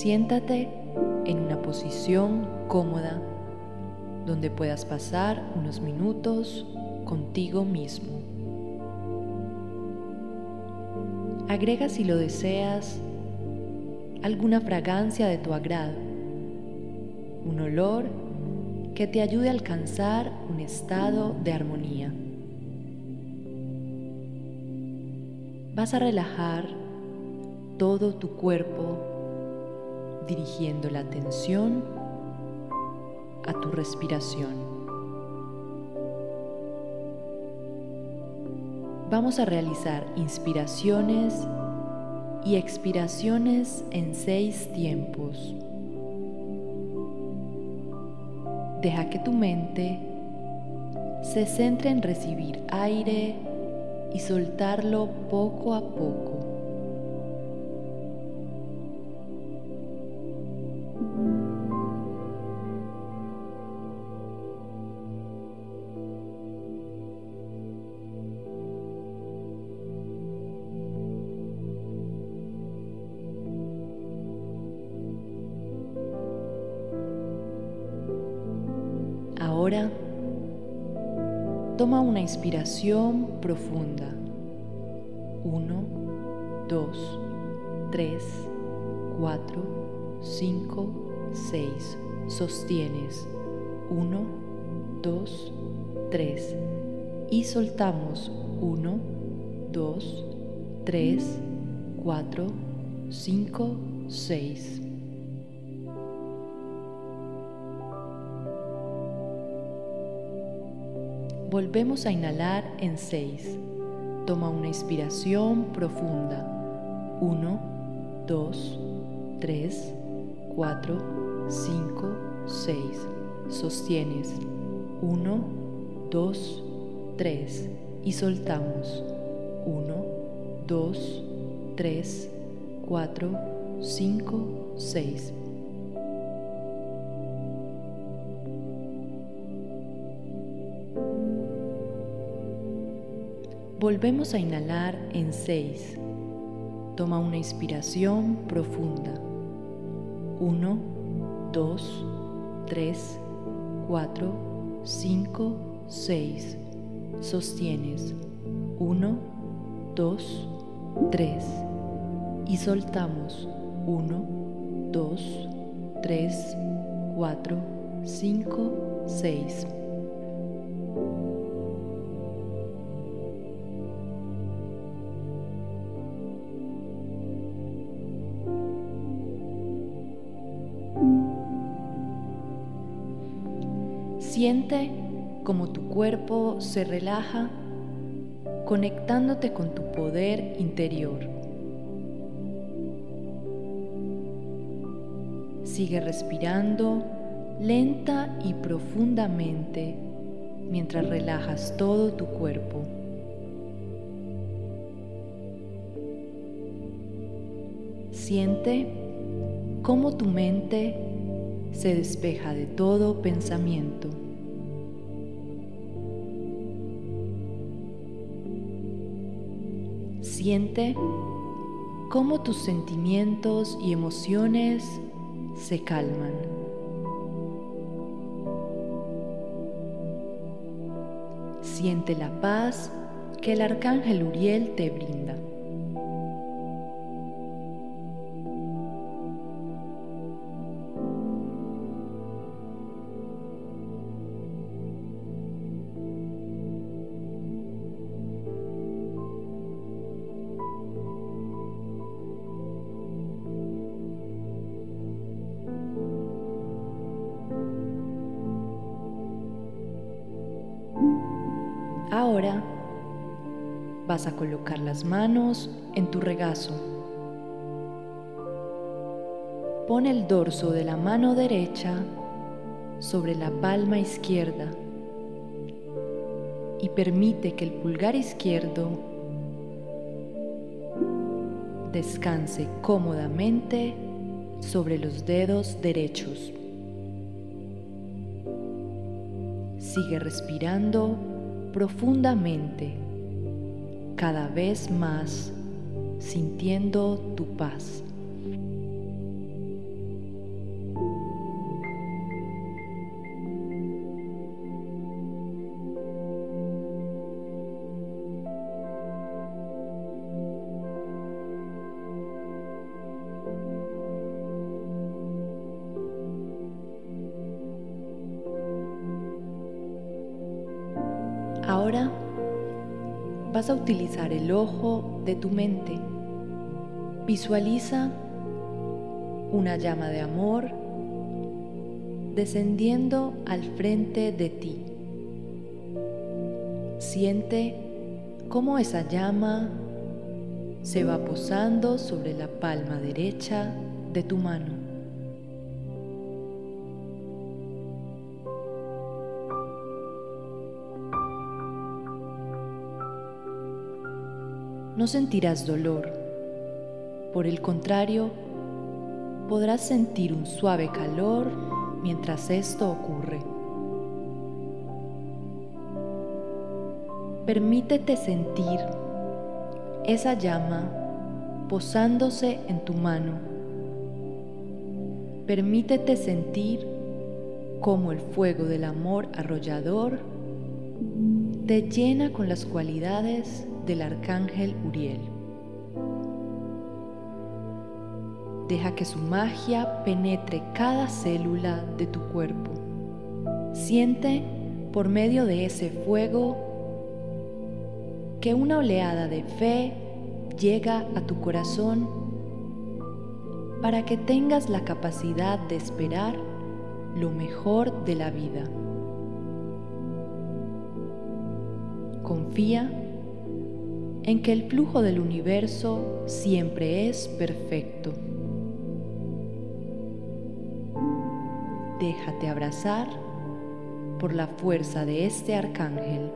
Siéntate en una posición cómoda donde puedas pasar unos minutos contigo mismo. Agrega si lo deseas alguna fragancia de tu agrado, un olor que te ayude a alcanzar un estado de armonía. Vas a relajar todo tu cuerpo dirigiendo la atención a tu respiración. Vamos a realizar inspiraciones y expiraciones en seis tiempos. Deja que tu mente se centre en recibir aire y soltarlo poco a poco. Ahora toma una inspiración profunda. Uno, dos, tres, cuatro, cinco, seis. Sostienes. Uno, dos, tres. Y soltamos. Uno, dos, tres, cuatro, cinco, seis. Volvemos a inhalar en 6. Toma una inspiración profunda. 1, 2, 3, 4, 5, 6. Sostienes. 1, 2, 3. Y soltamos. 1, 2, 3, 4, 5, 6. Volvemos a inhalar en 6. Toma una inspiración profunda. 1, 2, 3, 4, 5, 6. Sostienes. 1, 2, 3. Y soltamos. 1, 2, 3, 4, 5, 6. Siente como tu cuerpo se relaja conectándote con tu poder interior. Sigue respirando lenta y profundamente mientras relajas todo tu cuerpo. Siente cómo tu mente se despeja de todo pensamiento. Siente cómo tus sentimientos y emociones se calman. Siente la paz que el arcángel Uriel te brinda. Ahora vas a colocar las manos en tu regazo. Pon el dorso de la mano derecha sobre la palma izquierda y permite que el pulgar izquierdo descanse cómodamente sobre los dedos derechos. Sigue respirando profundamente, cada vez más sintiendo tu paz. Vas a utilizar el ojo de tu mente. Visualiza una llama de amor descendiendo al frente de ti. Siente cómo esa llama se va posando sobre la palma derecha de tu mano. No sentirás dolor, por el contrario, podrás sentir un suave calor mientras esto ocurre. Permítete sentir esa llama posándose en tu mano. Permítete sentir cómo el fuego del amor arrollador te llena con las cualidades del arcángel Uriel. Deja que su magia penetre cada célula de tu cuerpo. Siente por medio de ese fuego que una oleada de fe llega a tu corazón para que tengas la capacidad de esperar lo mejor de la vida. Confía en que el flujo del universo siempre es perfecto. Déjate abrazar por la fuerza de este arcángel.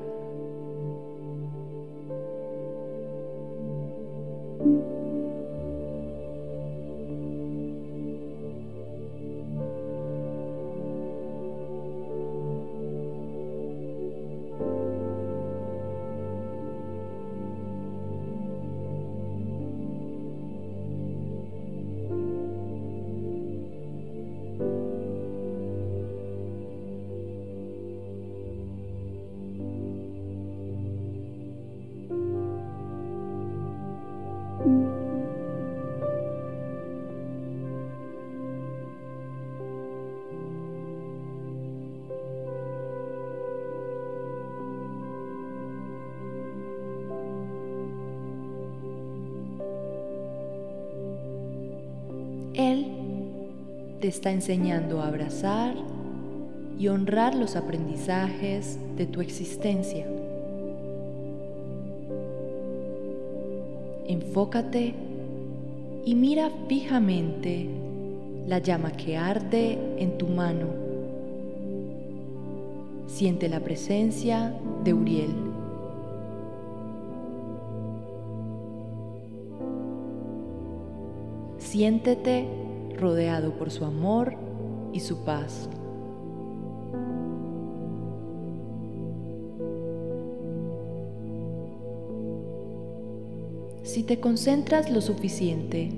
Te está enseñando a abrazar y honrar los aprendizajes de tu existencia. Enfócate y mira fijamente la llama que arde en tu mano. Siente la presencia de Uriel. Siéntete rodeado por su amor y su paz. Si te concentras lo suficiente,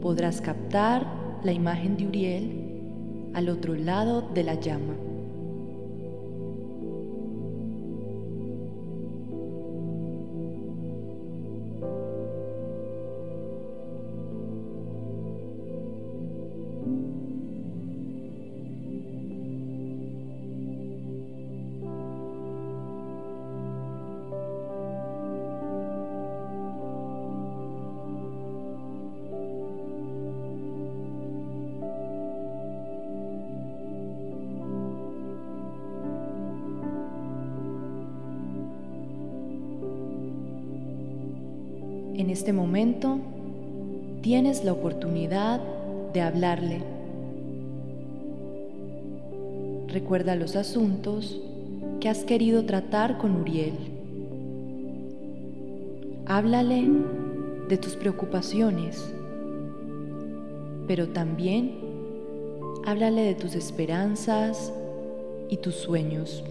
podrás captar la imagen de Uriel al otro lado de la llama. En este momento tienes la oportunidad de hablarle. Recuerda los asuntos que has querido tratar con Uriel. Háblale de tus preocupaciones, pero también háblale de tus esperanzas y tus sueños.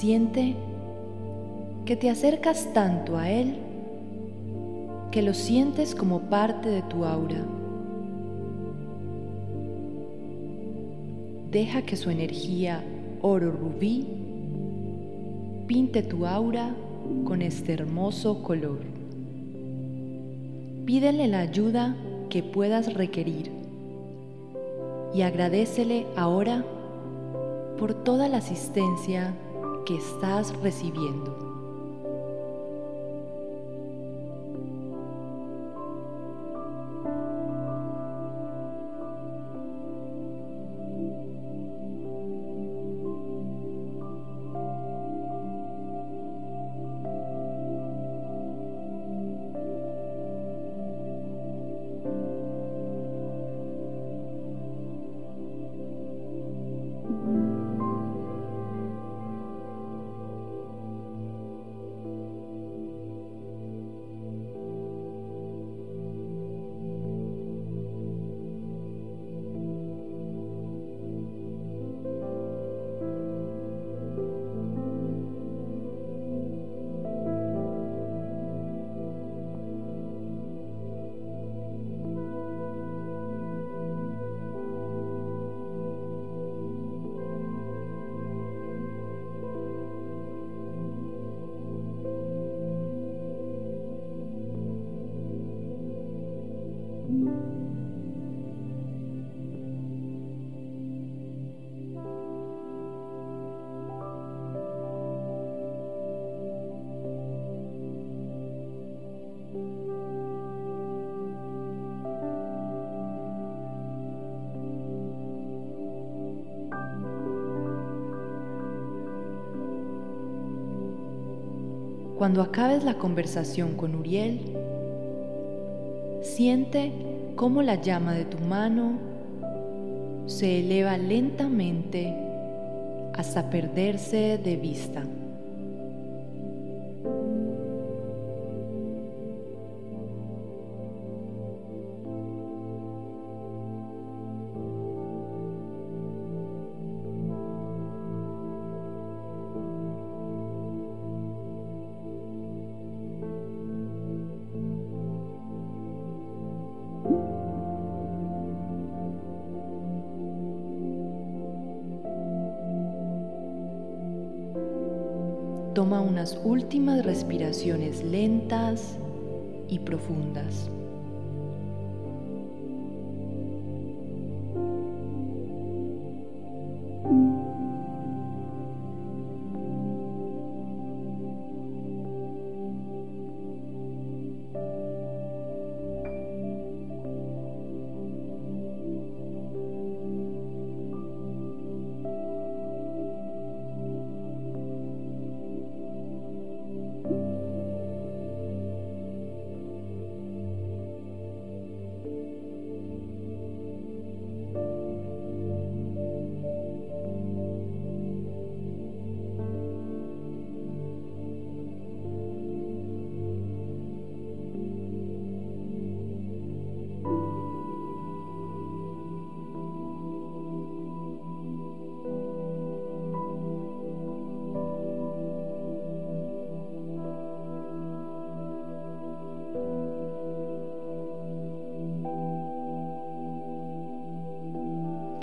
Siente que te acercas tanto a Él que lo sientes como parte de tu aura. Deja que su energía oro rubí pinte tu aura con este hermoso color. Pídele la ayuda que puedas requerir y agradecele ahora por toda la asistencia que estás recibiendo. Cuando acabes la conversación con Uriel, siente cómo la llama de tu mano se eleva lentamente hasta perderse de vista. Toma unas últimas respiraciones lentas y profundas.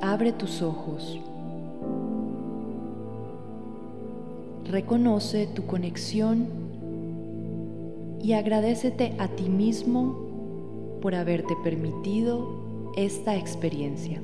Abre tus ojos. Reconoce tu conexión y agradecete a ti mismo por haberte permitido esta experiencia.